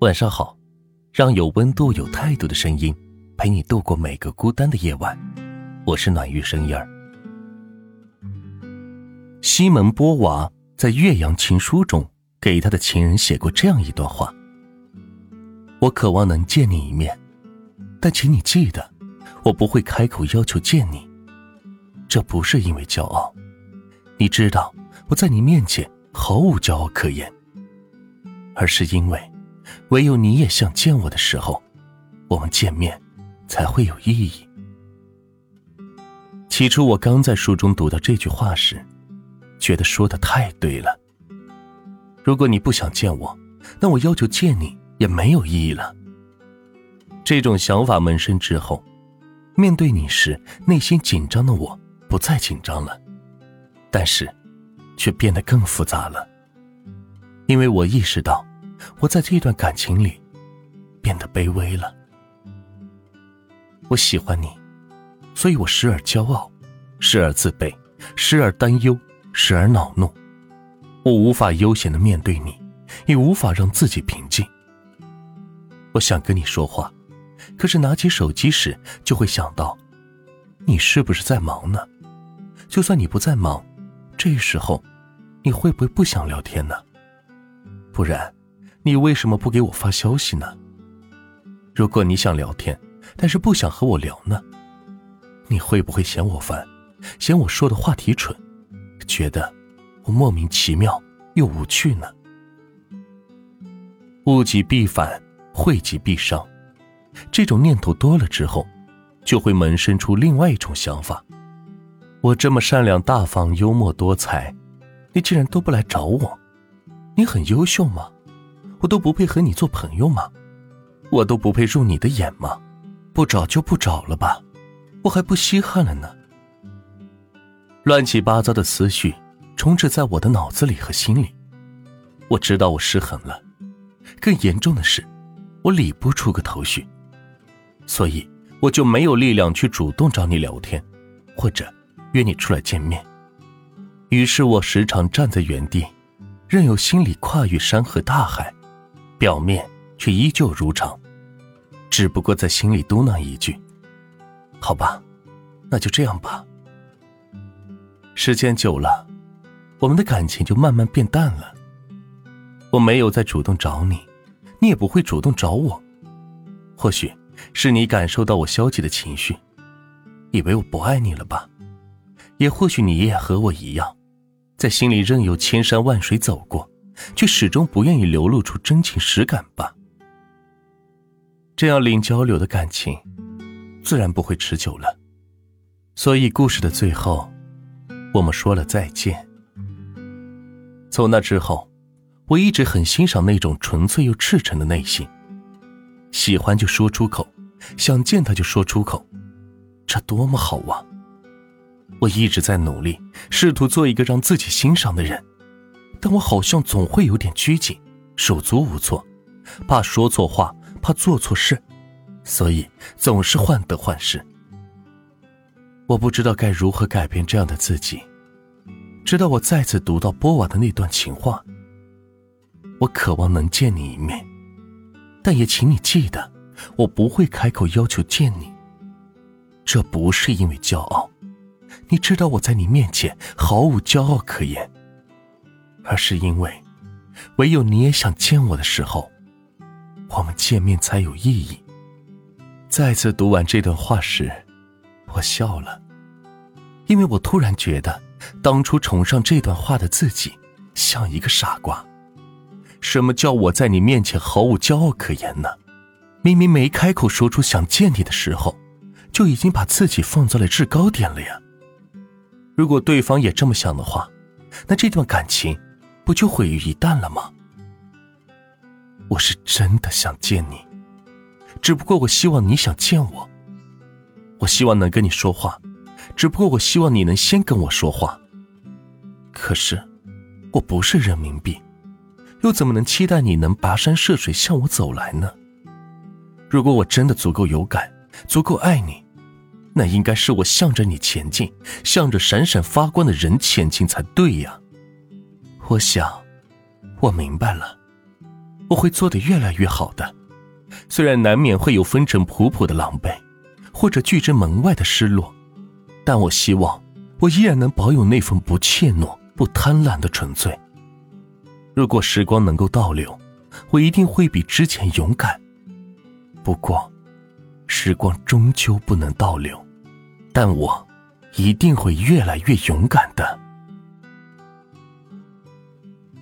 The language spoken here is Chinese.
晚上好，让有温度、有态度的声音陪你度过每个孤单的夜晚。我是暖玉声音儿。西门波娃在《岳阳情书》中给他的情人写过这样一段话：“我渴望能见你一面，但请你记得，我不会开口要求见你。这不是因为骄傲，你知道我在你面前毫无骄傲可言，而是因为……”唯有你也想见我的时候，我们见面才会有意义。起初，我刚在书中读到这句话时，觉得说的太对了。如果你不想见我，那我要求见你也没有意义了。这种想法萌生之后，面对你时内心紧张的我不再紧张了，但是，却变得更复杂了，因为我意识到。我在这段感情里变得卑微了。我喜欢你，所以我时而骄傲，时而自卑，时而担忧，时而恼怒。我无法悠闲的面对你，也无法让自己平静。我想跟你说话，可是拿起手机时就会想到，你是不是在忙呢？就算你不在忙，这时候你会不会不想聊天呢？不然。你为什么不给我发消息呢？如果你想聊天，但是不想和我聊呢？你会不会嫌我烦，嫌我说的话题蠢，觉得我莫名其妙又无趣呢？物极必反，惠极必伤，这种念头多了之后，就会萌生出另外一种想法：我这么善良大方、幽默多才，你竟然都不来找我，你很优秀吗？我都不配和你做朋友吗？我都不配入你的眼吗？不找就不找了吧，我还不稀罕了呢。乱七八糟的思绪充斥在我的脑子里和心里。我知道我失衡了，更严重的是，我理不出个头绪，所以我就没有力量去主动找你聊天，或者约你出来见面。于是我时常站在原地，任由心里跨越山河大海。表面却依旧如常，只不过在心里嘟囔一句：“好吧，那就这样吧。”时间久了，我们的感情就慢慢变淡了。我没有再主动找你，你也不会主动找我。或许是你感受到我消极的情绪，以为我不爱你了吧？也或许你也和我一样，在心里任由千山万水走过。却始终不愿意流露出真情实感吧？这样零交流的感情，自然不会持久了。所以故事的最后，我们说了再见。从那之后，我一直很欣赏那种纯粹又赤诚的内心。喜欢就说出口，想见他就说出口，这多么好啊！我一直在努力，试图做一个让自己欣赏的人。但我好像总会有点拘谨，手足无措，怕说错话，怕做错事，所以总是患得患失。我不知道该如何改变这样的自己，直到我再次读到波瓦的那段情话。我渴望能见你一面，但也请你记得，我不会开口要求见你。这不是因为骄傲，你知道我在你面前毫无骄傲可言。而是因为，唯有你也想见我的时候，我们见面才有意义。再次读完这段话时，我笑了，因为我突然觉得，当初崇尚这段话的自己像一个傻瓜。什么叫我在你面前毫无骄傲可言呢？明明没开口说出想见你的时候，就已经把自己放在了制高点了呀。如果对方也这么想的话，那这段感情。不就毁于一旦了吗？我是真的想见你，只不过我希望你想见我。我希望能跟你说话，只不过我希望你能先跟我说话。可是，我不是人民币，又怎么能期待你能跋山涉水向我走来呢？如果我真的足够有感，足够爱你，那应该是我向着你前进，向着闪闪发光的人前进才对呀。我想，我明白了，我会做得越来越好的。虽然难免会有风尘仆仆的狼狈，或者拒之门外的失落，但我希望我依然能保有那份不怯懦、不贪婪的纯粹。如果时光能够倒流，我一定会比之前勇敢。不过，时光终究不能倒流，但我一定会越来越勇敢的。